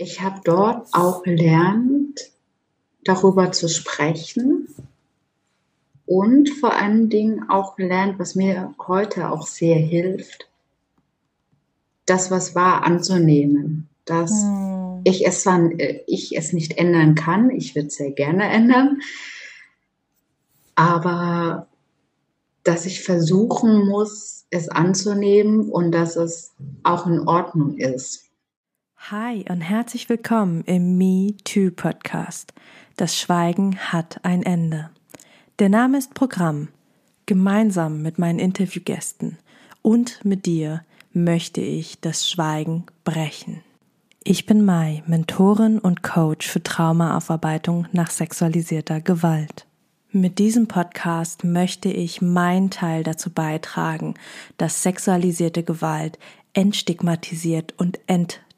ich habe dort auch gelernt, darüber zu sprechen und vor allen Dingen auch gelernt, was mir heute auch sehr hilft, das, was war, anzunehmen. Dass hm. ich, es zwar, ich es nicht ändern kann, ich würde es sehr gerne ändern, aber dass ich versuchen muss, es anzunehmen und dass es auch in Ordnung ist. Hi und herzlich willkommen im Me Too Podcast. Das Schweigen hat ein Ende. Der Name ist Programm. Gemeinsam mit meinen Interviewgästen und mit dir möchte ich das Schweigen brechen. Ich bin Mai, Mentorin und Coach für Traumaaufarbeitung nach sexualisierter Gewalt. Mit diesem Podcast möchte ich meinen Teil dazu beitragen, dass sexualisierte Gewalt entstigmatisiert und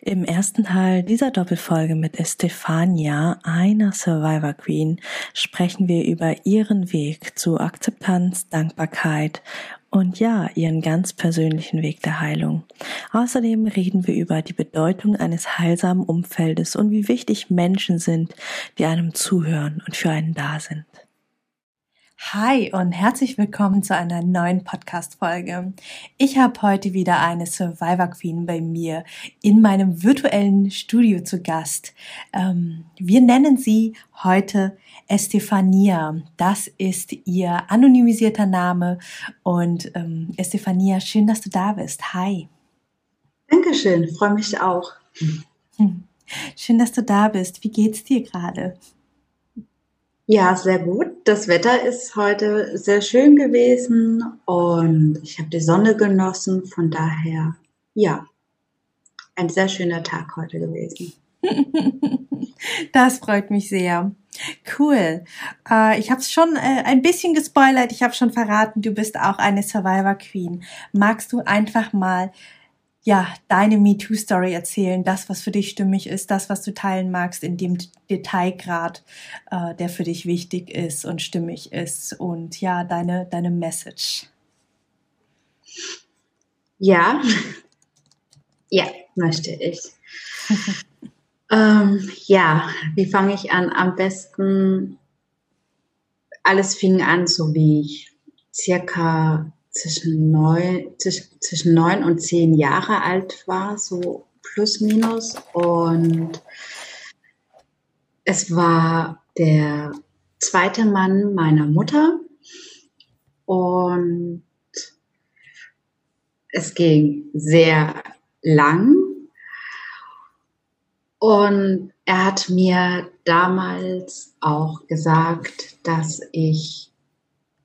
Im ersten Teil dieser Doppelfolge mit Estefania, einer Survivor Queen, sprechen wir über ihren Weg zu Akzeptanz, Dankbarkeit und ja, ihren ganz persönlichen Weg der Heilung. Außerdem reden wir über die Bedeutung eines heilsamen Umfeldes und wie wichtig Menschen sind, die einem zuhören und für einen da sind. Hi und herzlich willkommen zu einer neuen Podcast-Folge. Ich habe heute wieder eine Survivor Queen bei mir in meinem virtuellen Studio zu Gast. Ähm, wir nennen sie heute Estefania. Das ist ihr anonymisierter Name. Und ähm, Estefania, schön, dass du da bist. Hi. Dankeschön, freue mich auch. Hm. Schön, dass du da bist. Wie geht's dir gerade? Ja, sehr gut. Das Wetter ist heute sehr schön gewesen und ich habe die Sonne genossen. Von daher, ja, ein sehr schöner Tag heute gewesen. Das freut mich sehr. Cool. Äh, ich habe es schon äh, ein bisschen gespoilert. Ich habe schon verraten, du bist auch eine Survivor Queen. Magst du einfach mal ja, deine MeToo-Story erzählen, das, was für dich stimmig ist, das, was du teilen magst, in dem Detailgrad, äh, der für dich wichtig ist und stimmig ist und ja, deine, deine Message. Ja, ja, möchte ich. ähm, ja, wie fange ich an? Am besten, alles fing an, so wie ich circa zwischen neun, zwischen neun und zehn Jahre alt war, so plus minus. Und es war der zweite Mann meiner Mutter. Und es ging sehr lang. Und er hat mir damals auch gesagt, dass ich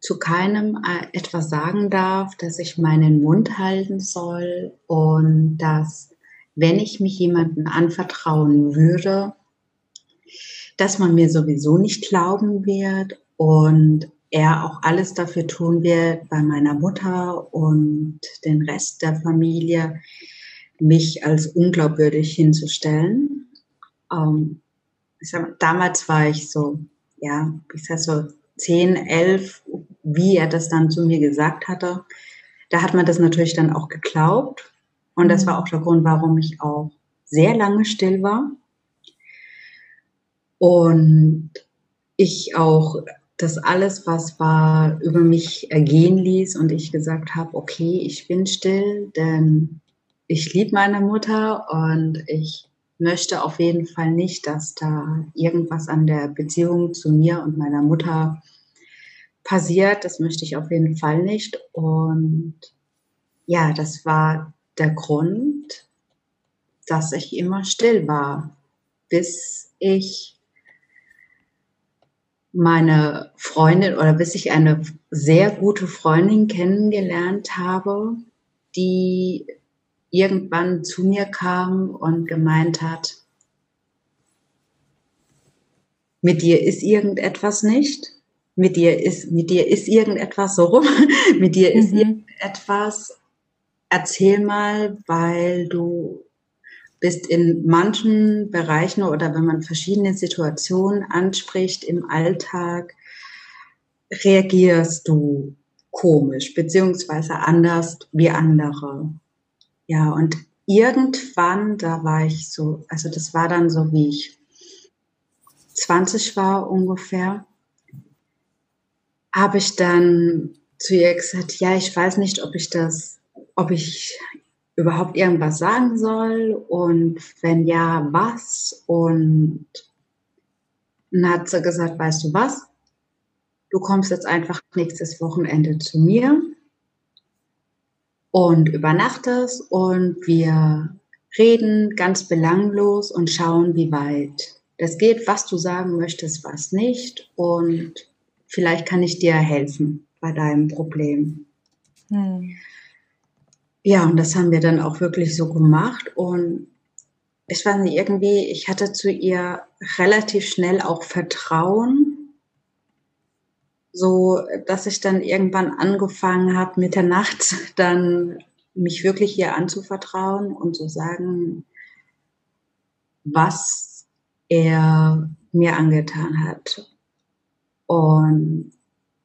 zu keinem äh, etwas sagen darf, dass ich meinen Mund halten soll und dass, wenn ich mich jemandem anvertrauen würde, dass man mir sowieso nicht glauben wird und er auch alles dafür tun wird, bei meiner Mutter und den Rest der Familie mich als unglaubwürdig hinzustellen. Ähm, sag, damals war ich so, ja, ich sag so 10, 11, wie er das dann zu mir gesagt hatte, da hat man das natürlich dann auch geglaubt. Und das war auch der Grund, warum ich auch sehr lange still war. Und ich auch das alles, was war, über mich ergehen ließ und ich gesagt habe, okay, ich bin still, denn ich liebe meine Mutter und ich möchte auf jeden Fall nicht, dass da irgendwas an der Beziehung zu mir und meiner Mutter passiert, das möchte ich auf jeden Fall nicht. Und ja, das war der Grund, dass ich immer still war, bis ich meine Freundin oder bis ich eine sehr gute Freundin kennengelernt habe, die irgendwann zu mir kam und gemeint hat, mit dir ist irgendetwas nicht, mit dir ist, mit dir ist irgendetwas so rum, mit dir ist mhm. irgendetwas, erzähl mal, weil du bist in manchen Bereichen oder wenn man verschiedene Situationen anspricht im Alltag, reagierst du komisch beziehungsweise anders wie andere. Ja, und irgendwann, da war ich so, also das war dann so, wie ich 20 war ungefähr, habe ich dann zu ihr gesagt, ja, ich weiß nicht, ob ich das, ob ich überhaupt irgendwas sagen soll und wenn ja, was? Und dann hat sie gesagt, weißt du was? Du kommst jetzt einfach nächstes Wochenende zu mir und übernachtest und wir reden ganz belanglos und schauen, wie weit das geht, was du sagen möchtest, was nicht und vielleicht kann ich dir helfen bei deinem Problem. Hm. Ja, und das haben wir dann auch wirklich so gemacht. Und ich weiß nicht, irgendwie, ich hatte zu ihr relativ schnell auch Vertrauen, so dass ich dann irgendwann angefangen habe, mit der Nacht dann mich wirklich ihr anzuvertrauen und zu sagen, was er mir angetan hat. Und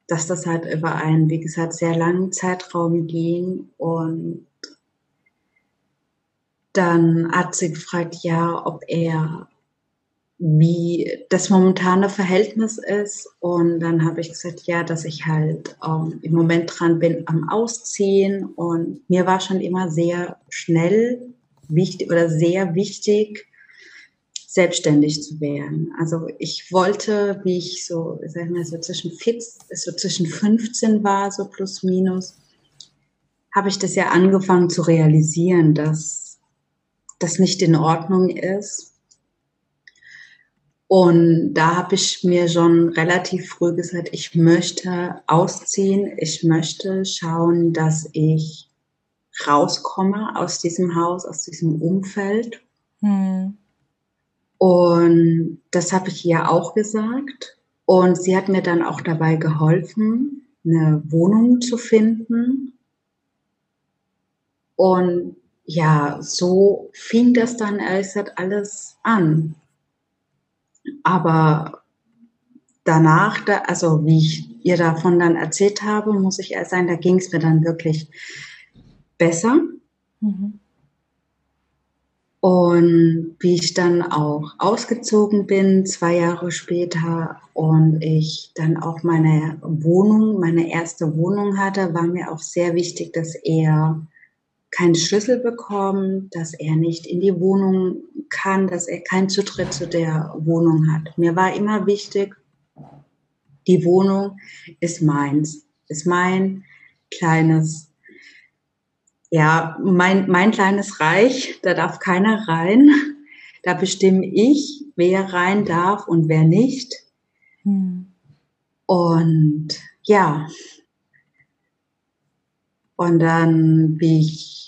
dass das halt über einen, wie gesagt, sehr langen Zeitraum ging und dann hat sie gefragt, ja, ob er wie das momentane Verhältnis ist. Und dann habe ich gesagt, ja, dass ich halt ähm, im Moment dran bin am Ausziehen. Und mir war schon immer sehr schnell wichtig oder sehr wichtig, selbstständig zu werden. Also ich wollte, wie ich so, sag ich mal, so zwischen, so zwischen 15 war, so plus minus, habe ich das ja angefangen zu realisieren, dass das nicht in Ordnung ist. Und da habe ich mir schon relativ früh gesagt, ich möchte ausziehen, ich möchte schauen, dass ich rauskomme aus diesem Haus, aus diesem Umfeld. Hm. Und das habe ich ihr auch gesagt. Und sie hat mir dann auch dabei geholfen, eine Wohnung zu finden. Und ja, so fing das dann ehrlich gesagt alles an. Aber danach, da, also wie ich ihr davon dann erzählt habe, muss ich ehrlich sagen, da ging es mir dann wirklich besser. Mhm. Und wie ich dann auch ausgezogen bin, zwei Jahre später, und ich dann auch meine Wohnung, meine erste Wohnung hatte, war mir auch sehr wichtig, dass er keinen Schlüssel bekommen, dass er nicht in die Wohnung kann, dass er keinen Zutritt zu der Wohnung hat. Mir war immer wichtig, die Wohnung ist meins, ist mein kleines, ja, mein, mein kleines Reich, da darf keiner rein. Da bestimme ich, wer rein darf und wer nicht. Hm. Und ja, und dann, wie ich,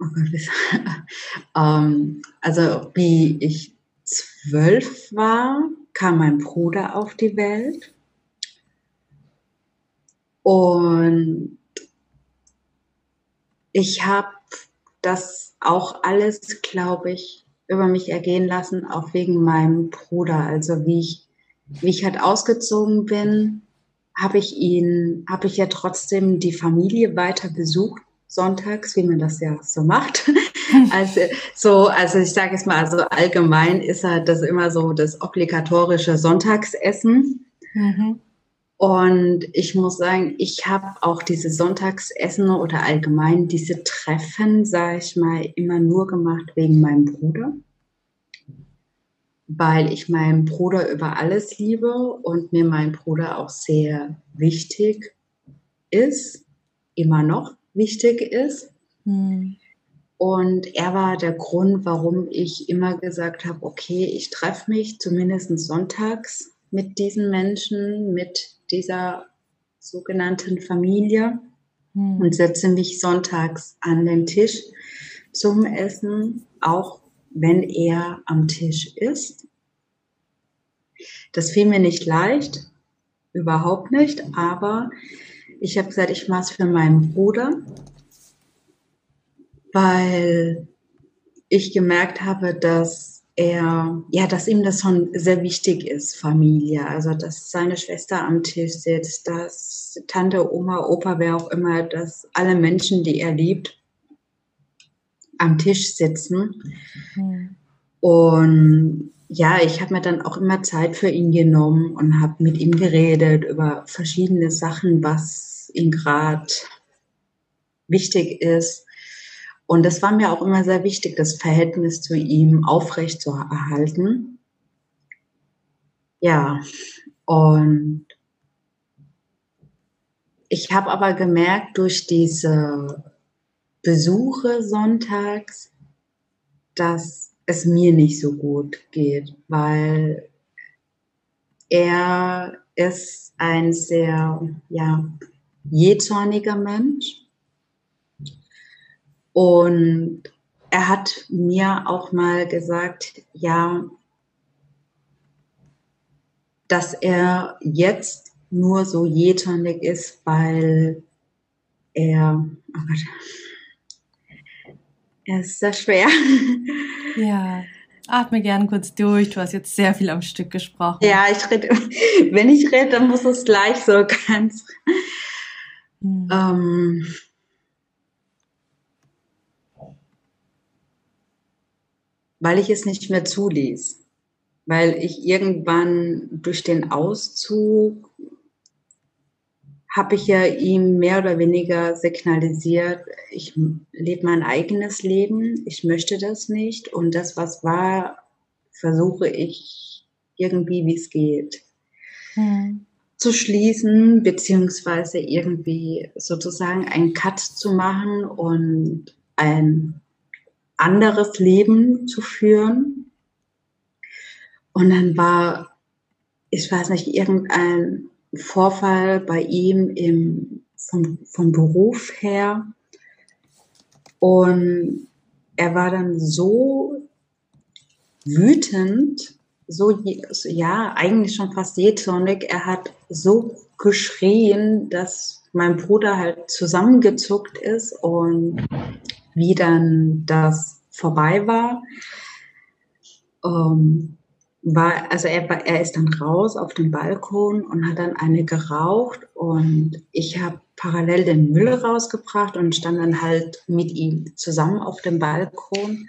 ähm, also wie ich zwölf war, kam mein Bruder auf die Welt. Und ich habe das auch alles, glaube ich, über mich ergehen lassen, auch wegen meinem Bruder. Also wie ich, wie ich halt ausgezogen bin, habe ich ihn, habe ich ja trotzdem die Familie weiter besucht, sonntags, wie man das ja so macht. Also, so, also ich sage es mal, also allgemein ist halt das immer so das obligatorische Sonntagsessen. Mhm. Und ich muss sagen, ich habe auch diese Sonntagsessen oder allgemein diese Treffen, sage ich mal, immer nur gemacht wegen meinem Bruder weil ich meinen Bruder über alles liebe und mir mein Bruder auch sehr wichtig ist, immer noch wichtig ist. Mhm. Und er war der Grund, warum ich immer gesagt habe, okay, ich treffe mich zumindest sonntags mit diesen Menschen, mit dieser sogenannten Familie hm. und setze mich sonntags an den Tisch zum Essen, auch wenn er am Tisch ist. Das fiel mir nicht leicht, überhaupt nicht, aber ich habe gesagt, ich mache es für meinen Bruder weil ich gemerkt habe, dass er, ja, dass ihm das schon sehr wichtig ist, Familie. Also, dass seine Schwester am Tisch sitzt, dass Tante, Oma, Opa, wer auch immer, dass alle Menschen, die er liebt, am Tisch sitzen. Mhm. Und ja, ich habe mir dann auch immer Zeit für ihn genommen und habe mit ihm geredet über verschiedene Sachen, was ihm gerade wichtig ist. Und das war mir auch immer sehr wichtig, das Verhältnis zu ihm aufrecht zu erhalten. Ja, und ich habe aber gemerkt, durch diese Besuche sonntags, dass es mir nicht so gut geht, weil er ist ein sehr ja, jähzorniger Mensch. Und er hat mir auch mal gesagt, ja, dass er jetzt nur so jähzornig ist, weil er, oh Gott, er ist sehr schwer. Ja, atme gern kurz durch. Du hast jetzt sehr viel am Stück gesprochen. Ja, ich rede, wenn ich rede, dann muss es gleich so ganz. Hm. Ähm, weil ich es nicht mehr zuließ. Weil ich irgendwann durch den Auszug habe ich ja ihm mehr oder weniger signalisiert, ich lebe mein eigenes Leben, ich möchte das nicht und das, was war, versuche ich irgendwie, wie es geht, hm. zu schließen, beziehungsweise irgendwie sozusagen einen Cut zu machen und ein anderes Leben zu führen. Und dann war, ich weiß nicht, irgendein Vorfall bei ihm im, vom, vom Beruf her. Und er war dann so wütend, so, ja, eigentlich schon fast jähzornig. Er hat so geschrien, dass mein Bruder halt zusammengezuckt ist und wie dann das vorbei war, ähm, war, also er, er ist dann raus auf den Balkon und hat dann eine geraucht und ich habe parallel den Müll rausgebracht und stand dann halt mit ihm zusammen auf dem Balkon.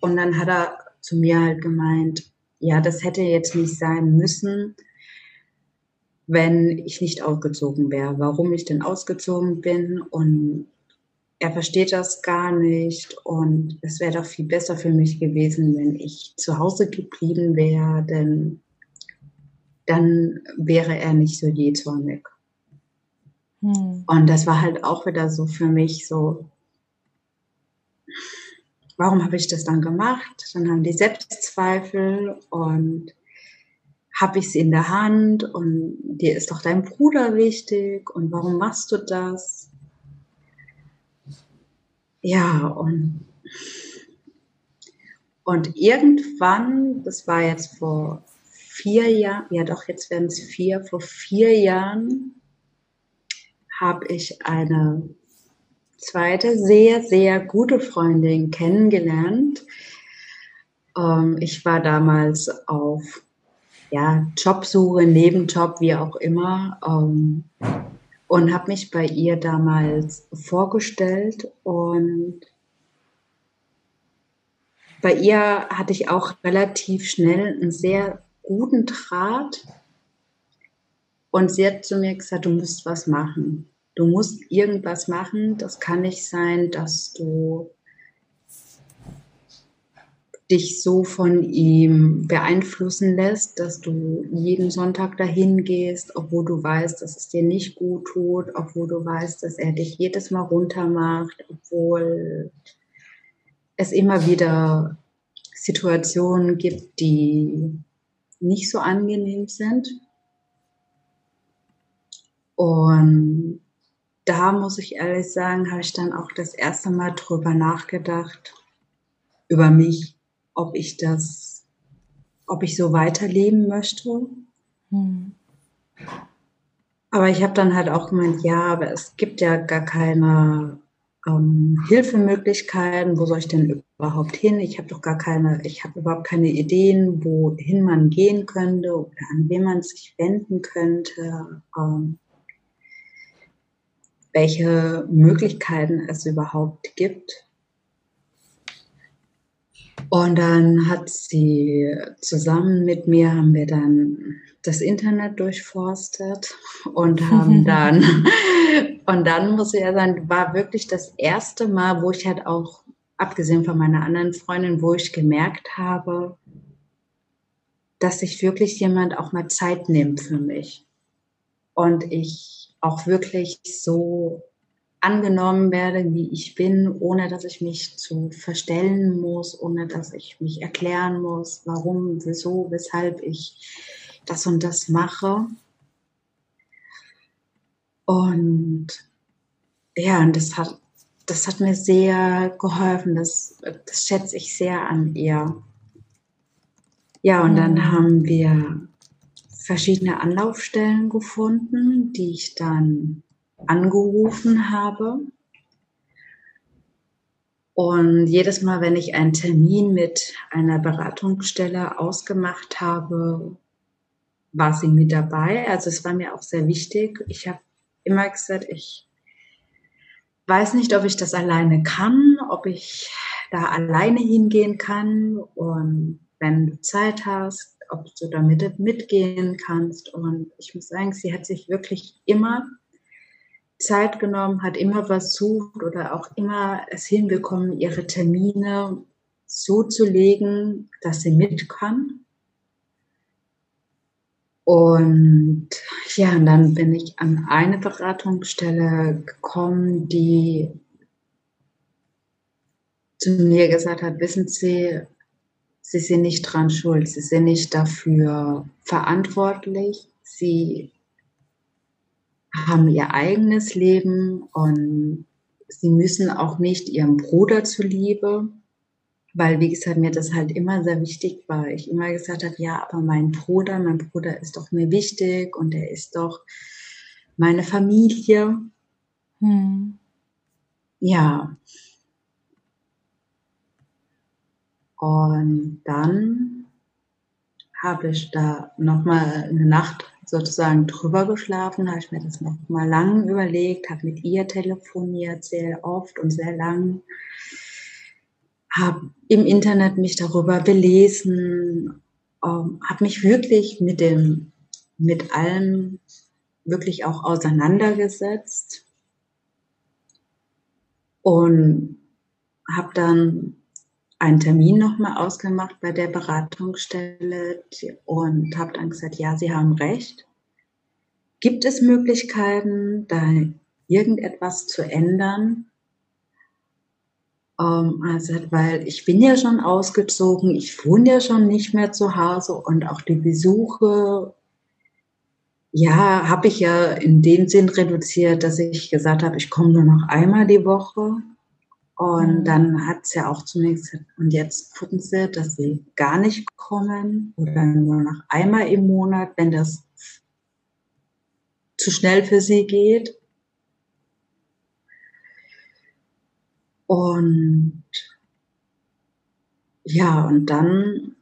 Und dann hat er zu mir halt gemeint, ja, das hätte jetzt nicht sein müssen, wenn ich nicht ausgezogen wäre, warum ich denn ausgezogen bin und er versteht das gar nicht und es wäre doch viel besser für mich gewesen, wenn ich zu Hause geblieben wäre, denn dann wäre er nicht so jähzornig. Hm. Und das war halt auch wieder so für mich so, warum habe ich das dann gemacht? Dann haben die Selbstzweifel und habe ich sie in der Hand und dir ist doch dein Bruder wichtig und warum machst du das? Ja, und, und irgendwann, das war jetzt vor vier Jahren, ja doch, jetzt werden es vier, vor vier Jahren habe ich eine zweite sehr, sehr gute Freundin kennengelernt. Ähm, ich war damals auf ja, Jobsuche, Nebenjob, wie auch immer. Ähm, und habe mich bei ihr damals vorgestellt und bei ihr hatte ich auch relativ schnell einen sehr guten Draht und sie hat zu mir gesagt, du musst was machen. Du musst irgendwas machen. Das kann nicht sein, dass du dich so von ihm beeinflussen lässt, dass du jeden Sonntag dahin gehst, obwohl du weißt, dass es dir nicht gut tut, obwohl du weißt, dass er dich jedes Mal runtermacht, obwohl es immer wieder Situationen gibt, die nicht so angenehm sind. Und da muss ich ehrlich sagen, habe ich dann auch das erste Mal drüber nachgedacht, über mich ob ich das, ob ich so weiterleben möchte. Hm. Aber ich habe dann halt auch gemeint, ja, aber es gibt ja gar keine ähm, Hilfemöglichkeiten. Wo soll ich denn überhaupt hin? Ich habe doch gar keine, ich habe überhaupt keine Ideen, wohin man gehen könnte oder an wen man sich wenden könnte. Ähm, welche Möglichkeiten es überhaupt gibt. Und dann hat sie zusammen mit mir, haben wir dann das Internet durchforstet und haben dann, und dann muss ich ja sagen, war wirklich das erste Mal, wo ich halt auch, abgesehen von meiner anderen Freundin, wo ich gemerkt habe, dass sich wirklich jemand auch mal Zeit nimmt für mich. Und ich auch wirklich so angenommen werde, wie ich bin, ohne dass ich mich zu verstellen muss, ohne dass ich mich erklären muss, warum, wieso, weshalb ich das und das mache. Und ja, und das hat, das hat mir sehr geholfen. Das, das schätze ich sehr an ihr. Ja, und dann mhm. haben wir verschiedene Anlaufstellen gefunden, die ich dann angerufen habe. Und jedes Mal, wenn ich einen Termin mit einer Beratungsstelle ausgemacht habe, war sie mit dabei. Also es war mir auch sehr wichtig. Ich habe immer gesagt, ich weiß nicht, ob ich das alleine kann, ob ich da alleine hingehen kann. Und wenn du Zeit hast, ob du damit mitgehen kannst. Und ich muss sagen, sie hat sich wirklich immer Zeit genommen, hat immer versucht oder auch immer es hinbekommen, ihre Termine so zu legen, dass sie mit kann. Und ja, und dann bin ich an eine Beratungsstelle gekommen, die zu mir gesagt hat, wissen Sie, Sie sind nicht dran schuld, Sie sind nicht dafür verantwortlich, Sie haben ihr eigenes Leben und sie müssen auch nicht ihrem Bruder zuliebe, weil, wie gesagt, mir das halt immer sehr wichtig war. Ich immer gesagt habe, ja, aber mein Bruder, mein Bruder ist doch mir wichtig und er ist doch meine Familie. Hm. Ja. Und dann habe ich da nochmal eine Nacht sozusagen drüber geschlafen, habe ich mir das noch mal lang überlegt, habe mit ihr telefoniert, sehr oft und sehr lang, habe im Internet mich darüber belesen, ähm, habe mich wirklich mit dem, mit allem wirklich auch auseinandergesetzt und habe dann einen Termin nochmal ausgemacht bei der Beratungsstelle und habe dann gesagt, ja, Sie haben recht. Gibt es Möglichkeiten, da irgendetwas zu ändern? Ähm, also, weil ich bin ja schon ausgezogen, ich wohne ja schon nicht mehr zu Hause und auch die Besuche, ja, habe ich ja in dem Sinn reduziert, dass ich gesagt habe, ich komme nur noch einmal die Woche und dann hat sie auch zu mir gesagt, und jetzt gucken sie, dass sie gar nicht kommen oder nur noch einmal im Monat, wenn das zu schnell für sie geht. Und ja, und dann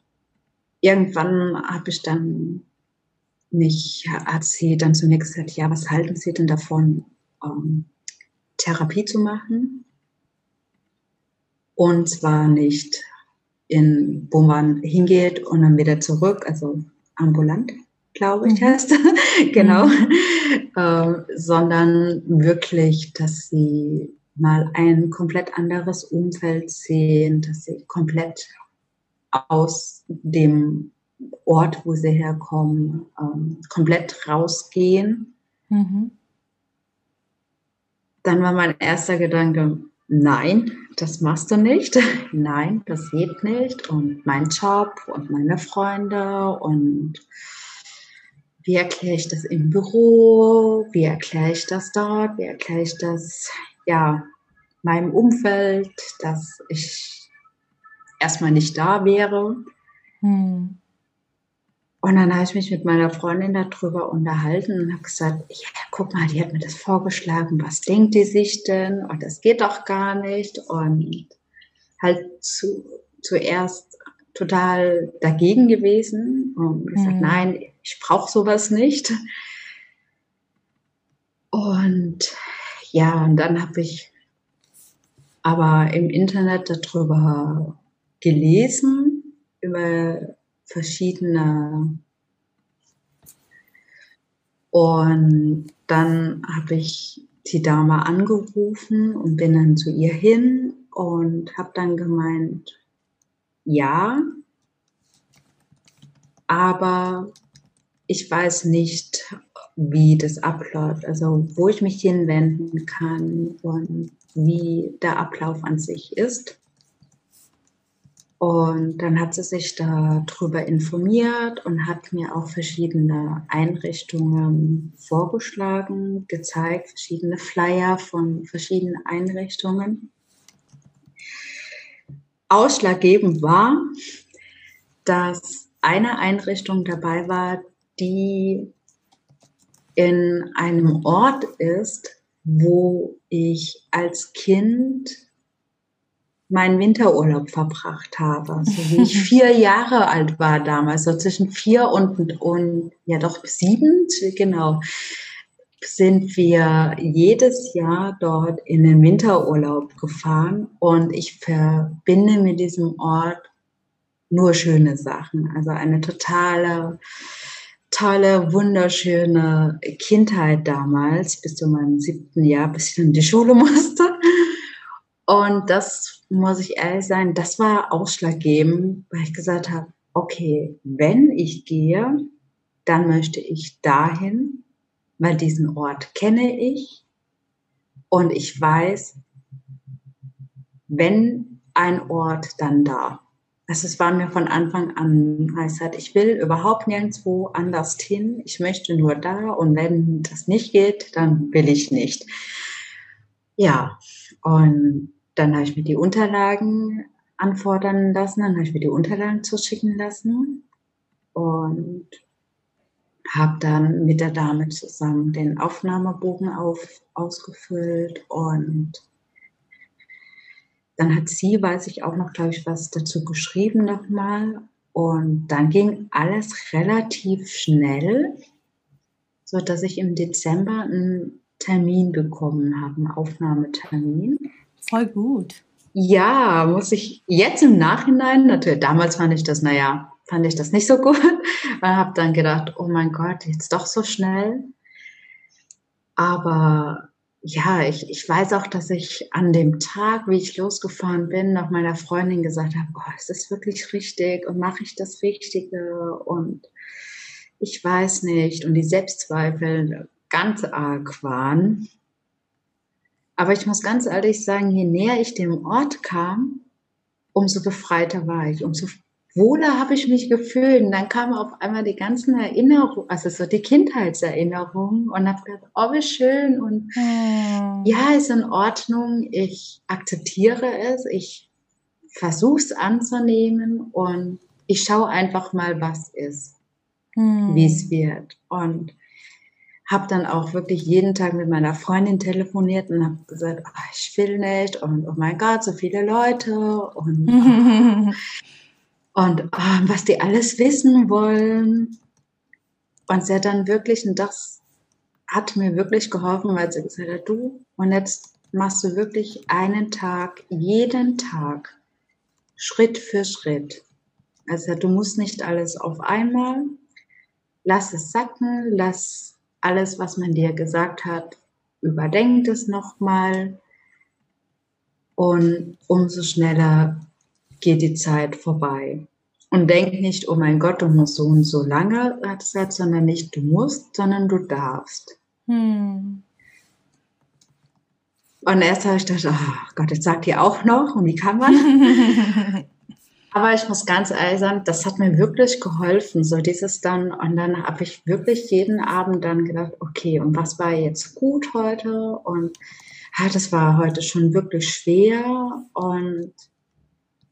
irgendwann habe ich dann mich, hat sie dann zu mir gesagt, ja, was halten Sie denn davon, ähm, Therapie zu machen? Und zwar nicht in, wo man hingeht und dann wieder zurück, also ambulant, glaube ich, mhm. heißt genau, äh, sondern wirklich, dass sie mal ein komplett anderes Umfeld sehen, dass sie komplett aus dem Ort, wo sie herkommen, ähm, komplett rausgehen. Mhm. Dann war mein erster Gedanke, nein, das machst du nicht. nein, das geht nicht. Und mein Job und meine Freunde und wie erkläre ich das im Büro? Wie erkläre ich das dort? Wie erkläre ich das, ja, meinem Umfeld, dass ich erstmal nicht da wäre? Hm. Und dann habe ich mich mit meiner Freundin darüber unterhalten und habe gesagt, ja, guck mal, die hat mir das vorgeschlagen, was denkt die sich denn? Und das geht doch gar nicht. Und halt zu, zuerst total dagegen gewesen und gesagt, mhm. nein, ich brauche sowas nicht. Und ja, und dann habe ich aber im Internet darüber gelesen, über verschiedene. Und dann habe ich die Dame angerufen und bin dann zu ihr hin und habe dann gemeint, ja, aber ich weiß nicht, wie das abläuft, also wo ich mich hinwenden kann und wie der Ablauf an sich ist. Und dann hat sie sich darüber informiert und hat mir auch verschiedene Einrichtungen vorgeschlagen, gezeigt, verschiedene Flyer von verschiedenen Einrichtungen. Ausschlaggebend war, dass eine Einrichtung dabei war, die in einem Ort ist, wo ich als Kind meinen Winterurlaub verbracht habe. So wie ich vier Jahre alt war damals, so zwischen vier und, und ja doch sieben, genau, sind wir jedes Jahr dort in den Winterurlaub gefahren und ich verbinde mit diesem Ort nur schöne Sachen. Also eine totale, tolle, wunderschöne Kindheit damals, bis zu meinem siebten Jahr, bis ich in die Schule musste. Und das muss ich ehrlich sein, das war ausschlaggebend, weil ich gesagt habe, okay, wenn ich gehe, dann möchte ich dahin, weil diesen Ort kenne ich und ich weiß, wenn ein Ort, dann da. Also es war mir von Anfang an, ich sagte, ich will überhaupt nirgendwo anders hin, ich möchte nur da und wenn das nicht geht, dann will ich nicht. Ja, und dann habe ich mir die Unterlagen anfordern lassen, dann habe ich mir die Unterlagen zuschicken lassen und habe dann mit der Dame zusammen den Aufnahmebogen auf, ausgefüllt und dann hat sie, weiß ich auch noch, glaube ich, was dazu geschrieben nochmal. Und dann ging alles relativ schnell, so dass ich im Dezember einen Termin bekommen habe, einen Aufnahmetermin. Voll gut. Ja, muss ich jetzt im Nachhinein, natürlich, damals fand ich das, naja, fand ich das nicht so gut. Und habe dann gedacht, oh mein Gott, jetzt doch so schnell. Aber ja, ich, ich weiß auch, dass ich an dem Tag, wie ich losgefahren bin, noch meiner Freundin gesagt habe, oh, ist das wirklich richtig und mache ich das Richtige und ich weiß nicht. Und die Selbstzweifel ganz arg waren. Aber ich muss ganz ehrlich sagen, je näher ich dem Ort kam, umso befreiter war ich, umso wohler habe ich mich gefühlt. Und dann kamen auf einmal die ganzen Erinnerungen, also so die Kindheitserinnerungen und habe gedacht, oh, wie schön und hm. ja, ist in Ordnung. Ich akzeptiere es, ich versuche es anzunehmen und ich schaue einfach mal, was ist, hm. wie es wird. Und habe dann auch wirklich jeden Tag mit meiner Freundin telefoniert und habe gesagt, oh, ich will nicht und oh mein Gott, so viele Leute und, und oh, was die alles wissen wollen. Und sie hat dann wirklich, und das hat mir wirklich geholfen, weil sie gesagt hat, du, und jetzt machst du wirklich einen Tag, jeden Tag, Schritt für Schritt. Also du musst nicht alles auf einmal, lass es sacken, lass alles, was man dir gesagt hat, überdenkt es nochmal und umso schneller geht die Zeit vorbei. Und denk nicht, oh mein Gott, du musst so und so lange Zeit, sondern nicht du musst, sondern du darfst. Hm. Und erst habe ich gedacht, oh Gott, jetzt sagt ihr auch noch und wie kann man? Aber ich muss ganz ehrlich sagen, das hat mir wirklich geholfen, so dieses dann. Und dann habe ich wirklich jeden Abend dann gedacht, okay, und was war jetzt gut heute? Und ja, das war heute schon wirklich schwer. Und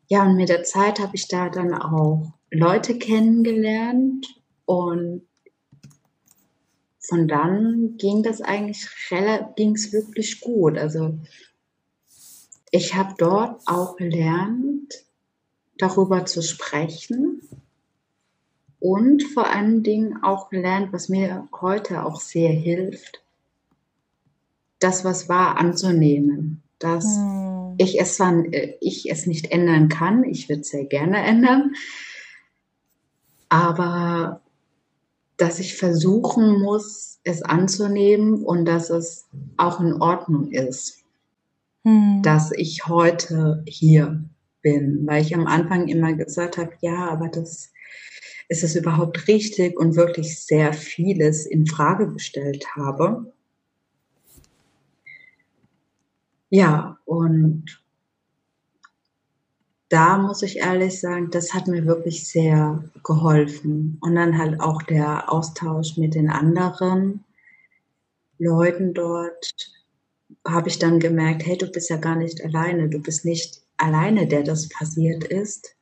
ja, und mit der Zeit habe ich da dann auch Leute kennengelernt und von dann ging das eigentlich ging es wirklich gut. Also ich habe dort auch gelernt, darüber zu sprechen und vor allen Dingen auch gelernt, was mir heute auch sehr hilft, das, was war, anzunehmen. Dass hm. ich, es zwar, ich es nicht ändern kann, ich würde es sehr gerne ändern, aber dass ich versuchen muss, es anzunehmen und dass es auch in Ordnung ist, hm. dass ich heute hier bin, weil ich am Anfang immer gesagt habe, ja, aber das ist es überhaupt richtig und wirklich sehr vieles in Frage gestellt habe. Ja, und da muss ich ehrlich sagen, das hat mir wirklich sehr geholfen. Und dann halt auch der Austausch mit den anderen Leuten dort, habe ich dann gemerkt, hey, du bist ja gar nicht alleine, du bist nicht alleine, der das passiert ist.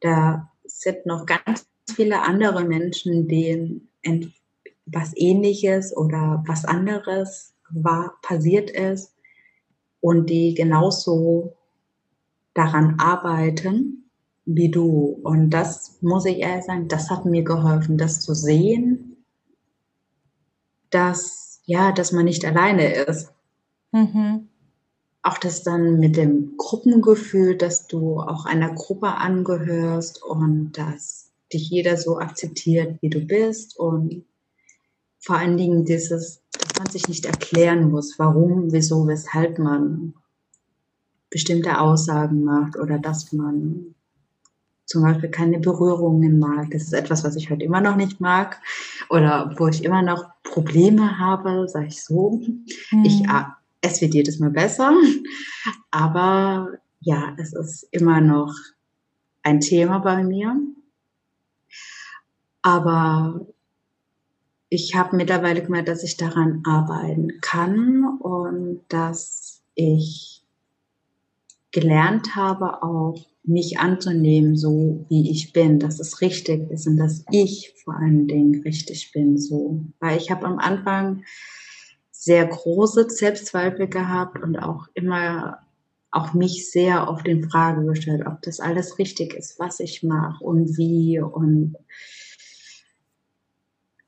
Da sind noch ganz viele andere Menschen, denen was ähnliches oder was anderes war, passiert ist und die genauso daran arbeiten wie du. Und das muss ich ehrlich sagen, das hat mir geholfen, das zu sehen, dass, ja, dass man nicht alleine ist. Mhm auch das dann mit dem Gruppengefühl, dass du auch einer Gruppe angehörst und dass dich jeder so akzeptiert, wie du bist und vor allen Dingen dieses, dass man sich nicht erklären muss, warum, wieso, weshalb man bestimmte Aussagen macht oder dass man zum Beispiel keine Berührungen mag. Das ist etwas, was ich heute immer noch nicht mag oder wo ich immer noch Probleme habe, sage ich so. Mhm. Ich es wird jedes Mal besser, aber ja, es ist immer noch ein Thema bei mir. Aber ich habe mittlerweile gemerkt, dass ich daran arbeiten kann und dass ich gelernt habe, auch mich anzunehmen, so wie ich bin, dass es richtig ist und dass ich vor allen Dingen richtig bin, so. Weil ich habe am Anfang sehr große Selbstzweifel gehabt und auch immer auch mich sehr auf den Frage gestellt, ob das alles richtig ist, was ich mache und wie und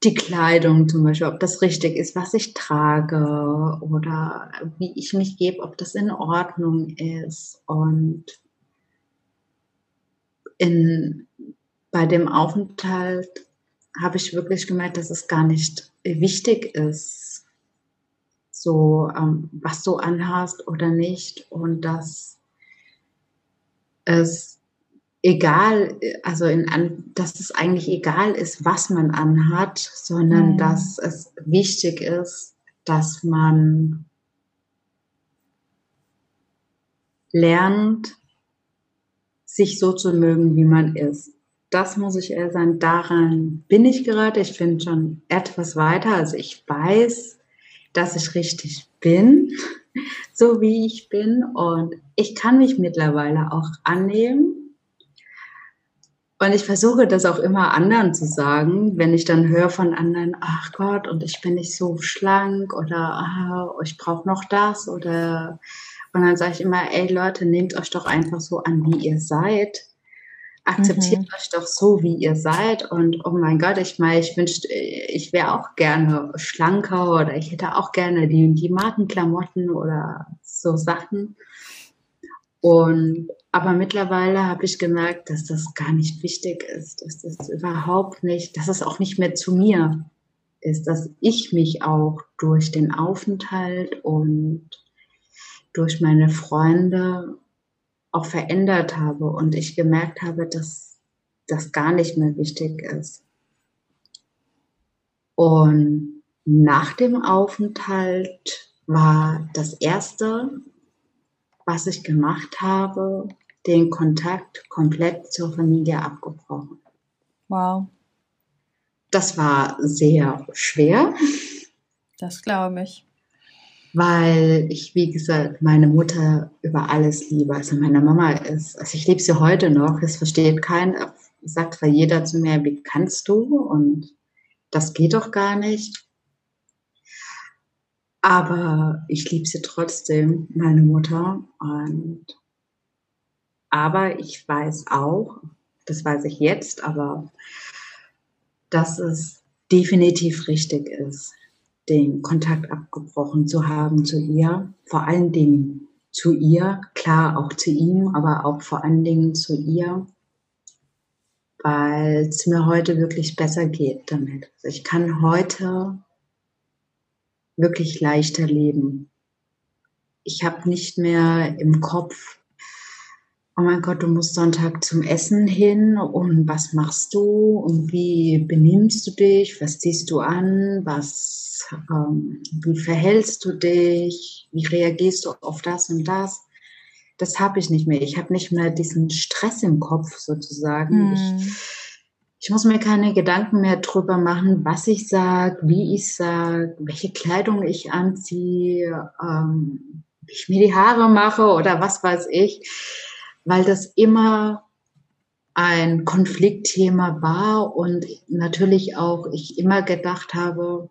die Kleidung zum Beispiel, ob das richtig ist, was ich trage oder wie ich mich gebe, ob das in Ordnung ist. Und in, bei dem Aufenthalt habe ich wirklich gemerkt, dass es gar nicht wichtig ist, so, ähm, was du anhast oder nicht und dass es egal, also in, dass es eigentlich egal ist, was man anhat, sondern mhm. dass es wichtig ist, dass man lernt, sich so zu mögen, wie man ist. Das muss ich eher sagen, daran bin ich gerade. Ich bin schon etwas weiter. Also ich weiß, dass ich richtig bin, so wie ich bin. Und ich kann mich mittlerweile auch annehmen. Und ich versuche das auch immer anderen zu sagen, wenn ich dann höre von anderen, ach Gott, und ich bin nicht so schlank oder ah, ich brauche noch das oder und dann sage ich immer, ey Leute, nehmt euch doch einfach so an, wie ihr seid akzeptiert mhm. euch doch so, wie ihr seid. Und oh mein Gott, ich meine, ich wünschte, ich wäre auch gerne schlanker oder ich hätte auch gerne die, die Markenklamotten oder so Sachen. Und aber mittlerweile habe ich gemerkt, dass das gar nicht wichtig ist, dass das überhaupt nicht, dass es auch nicht mehr zu mir ist, dass ich mich auch durch den Aufenthalt und durch meine Freunde auch verändert habe und ich gemerkt habe, dass das gar nicht mehr wichtig ist. Und nach dem Aufenthalt war das erste, was ich gemacht habe, den Kontakt komplett zur Familie abgebrochen. Wow. Das war sehr schwer. Das glaube ich. Weil ich, wie gesagt, meine Mutter über alles liebe. Also meine Mama ist, also ich liebe sie heute noch. Es versteht keiner, sagt zwar jeder zu mir, wie kannst du? Und das geht doch gar nicht. Aber ich liebe sie trotzdem, meine Mutter. Und aber ich weiß auch, das weiß ich jetzt, aber dass es definitiv richtig ist, den Kontakt abgebrochen zu haben zu ihr, vor allen Dingen zu ihr, klar auch zu ihm, aber auch vor allen Dingen zu ihr, weil es mir heute wirklich besser geht damit. Also ich kann heute wirklich leichter leben. Ich habe nicht mehr im Kopf, oh mein Gott, du musst Sonntag zum Essen hin und was machst du und wie benimmst du dich, was ziehst du an, was, ähm, wie verhältst du dich, wie reagierst du auf das und das. Das habe ich nicht mehr. Ich habe nicht mehr diesen Stress im Kopf sozusagen. Hm. Ich, ich muss mir keine Gedanken mehr drüber machen, was ich sage, wie ich sage, welche Kleidung ich anziehe, ähm, wie ich mir die Haare mache oder was weiß ich weil das immer ein Konfliktthema war und natürlich auch ich immer gedacht habe,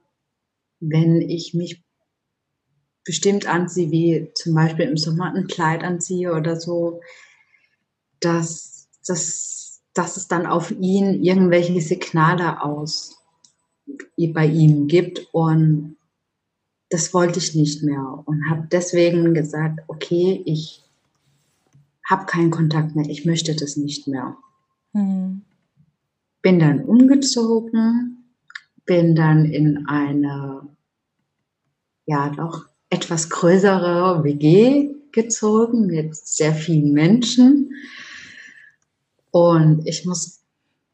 wenn ich mich bestimmt anziehe, wie zum Beispiel im Sommer ein Kleid anziehe oder so, dass, dass, dass es dann auf ihn irgendwelche Signale aus bei ihm gibt und das wollte ich nicht mehr und habe deswegen gesagt, okay, ich habe keinen Kontakt mehr, ich möchte das nicht mehr. Mhm. Bin dann umgezogen, bin dann in eine, ja, doch etwas größere WG gezogen mit sehr vielen Menschen. Und ich muss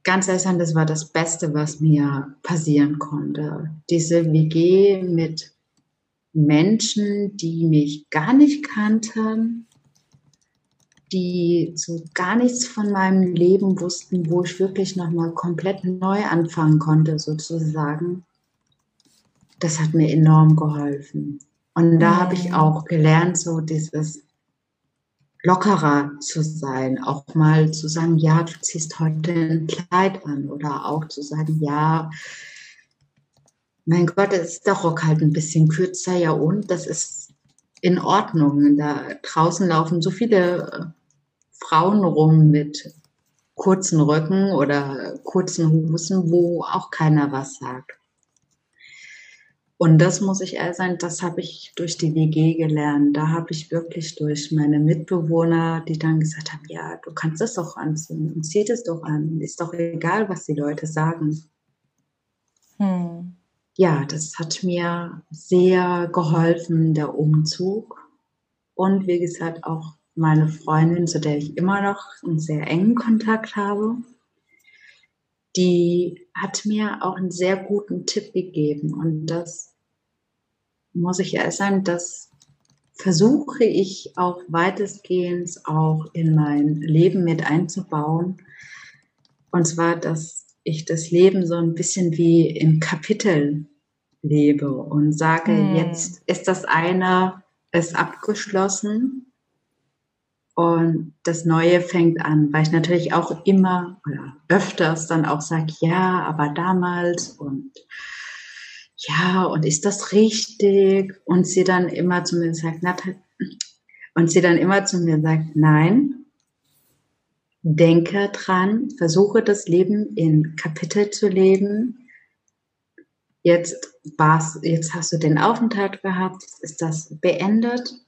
ganz ehrlich sagen, das war das Beste, was mir passieren konnte. Diese WG mit Menschen, die mich gar nicht kannten, die so gar nichts von meinem Leben wussten, wo ich wirklich nochmal komplett neu anfangen konnte, sozusagen. Das hat mir enorm geholfen. Und da habe ich auch gelernt, so dieses lockerer zu sein, auch mal zu sagen, ja, du ziehst heute ein Kleid an oder auch zu sagen, ja, mein Gott, ist der Rock halt ein bisschen kürzer, ja und das ist in Ordnung. Da draußen laufen so viele Frauen rum mit kurzen Röcken oder kurzen Hosen, wo auch keiner was sagt. Und das muss ich ehrlich sein, das habe ich durch die WG gelernt. Da habe ich wirklich durch meine Mitbewohner, die dann gesagt haben, ja, du kannst es doch anziehen und zieh es doch an. Ist doch egal, was die Leute sagen. Hm. Ja, das hat mir sehr geholfen, der Umzug. Und wie gesagt, auch meine Freundin, zu der ich immer noch einen sehr engen Kontakt habe, die hat mir auch einen sehr guten Tipp gegeben. Und das muss ich ehrlich sagen, das versuche ich auch weitestgehend auch in mein Leben mit einzubauen. Und zwar, dass ich das Leben so ein bisschen wie in Kapitel lebe und sage, hm. jetzt ist das eine, ist abgeschlossen und das Neue fängt an, weil ich natürlich auch immer oder öfters dann auch sage, ja, aber damals und ja, und ist das richtig? Und sie dann immer zu mir sagt, und sie dann immer zu mir sagt, nein, denke dran, versuche das Leben in Kapitel zu leben. Jetzt war's, jetzt hast du den Aufenthalt gehabt, ist das beendet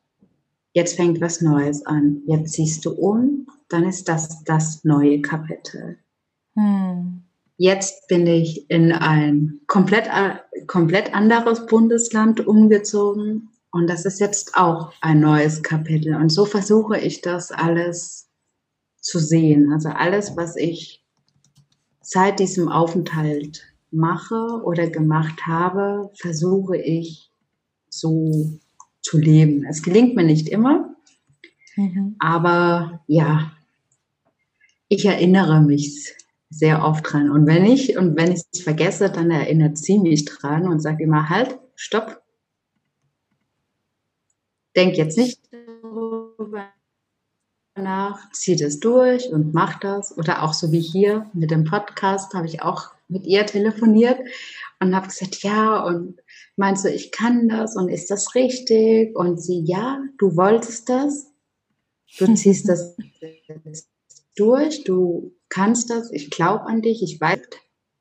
jetzt fängt was Neues an. Jetzt siehst du um, dann ist das das neue Kapitel. Hm. Jetzt bin ich in ein komplett, äh, komplett anderes Bundesland umgezogen und das ist jetzt auch ein neues Kapitel. Und so versuche ich das alles zu sehen. Also alles, was ich seit diesem Aufenthalt mache oder gemacht habe, versuche ich so zu leben. Es gelingt mir nicht immer, mhm. aber ja, ich erinnere mich sehr oft dran. Und wenn ich und wenn ich es vergesse, dann erinnert sie mich dran und sagt immer halt, stopp. Denk jetzt nicht darüber nach, zieh das durch und mach das. Oder auch so wie hier mit dem Podcast habe ich auch mit ihr telefoniert und habe gesagt, ja, und meinst du, ich kann das und ist das richtig? Und sie, ja, du wolltest das, du ziehst das durch, du kannst das, ich glaube an dich, ich weiß,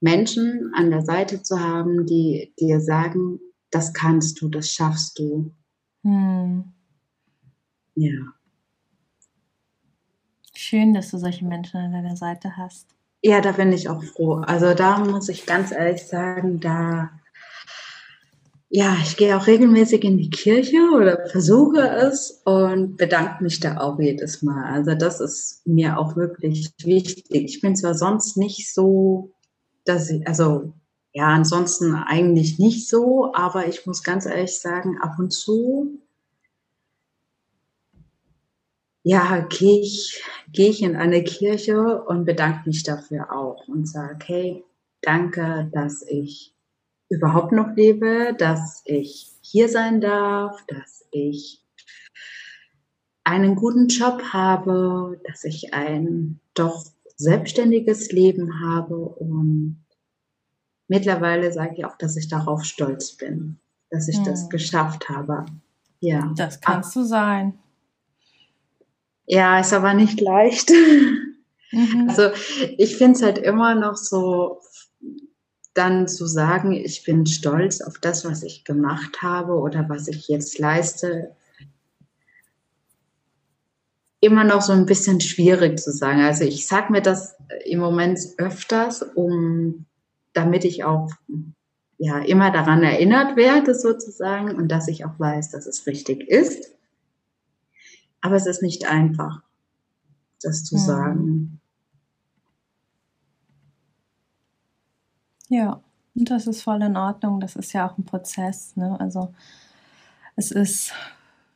Menschen an der Seite zu haben, die dir sagen, das kannst du, das schaffst du. Hm. Ja. Schön, dass du solche Menschen an deiner Seite hast. Ja, da bin ich auch froh. Also da muss ich ganz ehrlich sagen, da ja, ich gehe auch regelmäßig in die Kirche oder versuche es und bedanke mich da auch jedes Mal. Also das ist mir auch wirklich wichtig. Ich bin zwar sonst nicht so, dass ich, also ja, ansonsten eigentlich nicht so, aber ich muss ganz ehrlich sagen, ab und zu, ja, gehe ich, gehe ich in eine Kirche und bedanke mich dafür auch und sage, hey, danke, dass ich überhaupt noch lebe, dass ich hier sein darf, dass ich einen guten Job habe, dass ich ein doch selbstständiges Leben habe und mittlerweile sage ich auch, dass ich darauf stolz bin, dass ich hm. das geschafft habe. Ja. Das kannst du sein. Ja, ist aber nicht leicht. Mhm. Also ich finde es halt immer noch so dann zu sagen, ich bin stolz auf das, was ich gemacht habe oder was ich jetzt leiste, immer noch so ein bisschen schwierig zu sagen. Also ich sage mir das im Moment öfters, um damit ich auch ja immer daran erinnert werde sozusagen und dass ich auch weiß, dass es richtig ist. Aber es ist nicht einfach, das zu hm. sagen. Ja, und das ist voll in Ordnung. Das ist ja auch ein Prozess. Ne? Also es ist,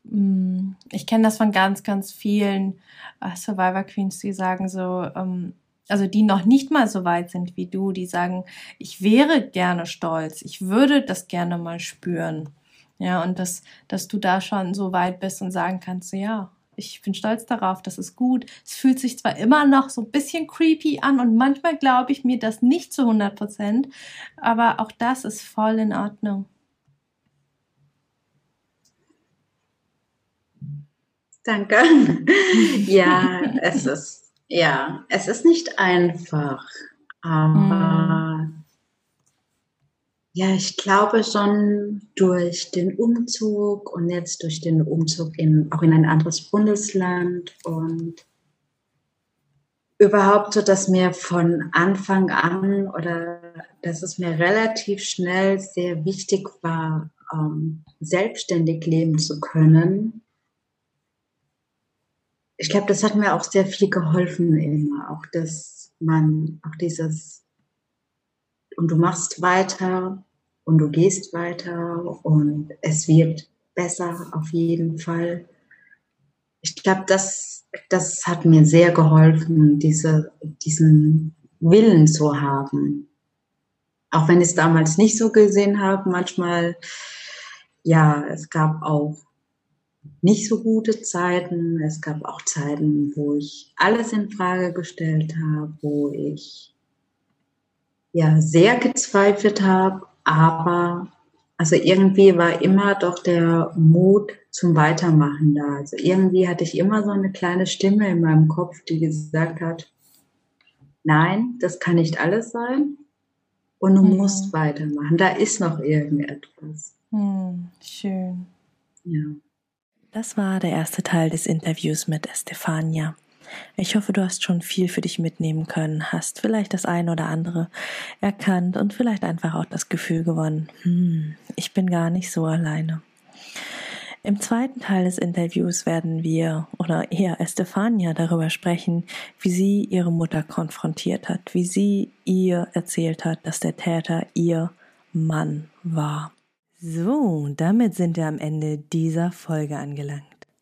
mm, ich kenne das von ganz, ganz vielen äh, Survivor Queens, die sagen so, ähm, also die noch nicht mal so weit sind wie du, die sagen, ich wäre gerne stolz, ich würde das gerne mal spüren. Ja, und dass, dass du da schon so weit bist und sagen kannst, so, ja, ich bin stolz darauf, das ist gut. Es fühlt sich zwar immer noch so ein bisschen creepy an und manchmal glaube ich mir das nicht zu 100 Prozent, aber auch das ist voll in Ordnung. Danke. ja, es ist, ja, es ist nicht einfach, aber mm. Ja, ich glaube schon durch den Umzug und jetzt durch den Umzug in, auch in ein anderes Bundesland und überhaupt so, dass mir von Anfang an oder dass es mir relativ schnell sehr wichtig war, ähm, selbstständig leben zu können. Ich glaube, das hat mir auch sehr viel geholfen immer, auch dass man, auch dieses und du machst weiter und du gehst weiter und es wird besser auf jeden Fall. Ich glaube, das, das hat mir sehr geholfen, diese, diesen Willen zu haben. Auch wenn ich es damals nicht so gesehen habe, manchmal, ja, es gab auch nicht so gute Zeiten. Es gab auch Zeiten, wo ich alles in Frage gestellt habe, wo ich ja sehr gezweifelt habe, aber also irgendwie war immer doch der Mut zum Weitermachen da. Also irgendwie hatte ich immer so eine kleine Stimme in meinem Kopf, die gesagt hat, nein, das kann nicht alles sein und du mhm. musst weitermachen. Da ist noch irgendetwas. Mhm, schön. Ja. Das war der erste Teil des Interviews mit Estefania. Ich hoffe, du hast schon viel für dich mitnehmen können, hast vielleicht das eine oder andere erkannt und vielleicht einfach auch das Gefühl gewonnen, hm, ich bin gar nicht so alleine. Im zweiten Teil des Interviews werden wir oder eher Estefania darüber sprechen, wie sie ihre Mutter konfrontiert hat, wie sie ihr erzählt hat, dass der Täter ihr Mann war. So, damit sind wir am Ende dieser Folge angelangt.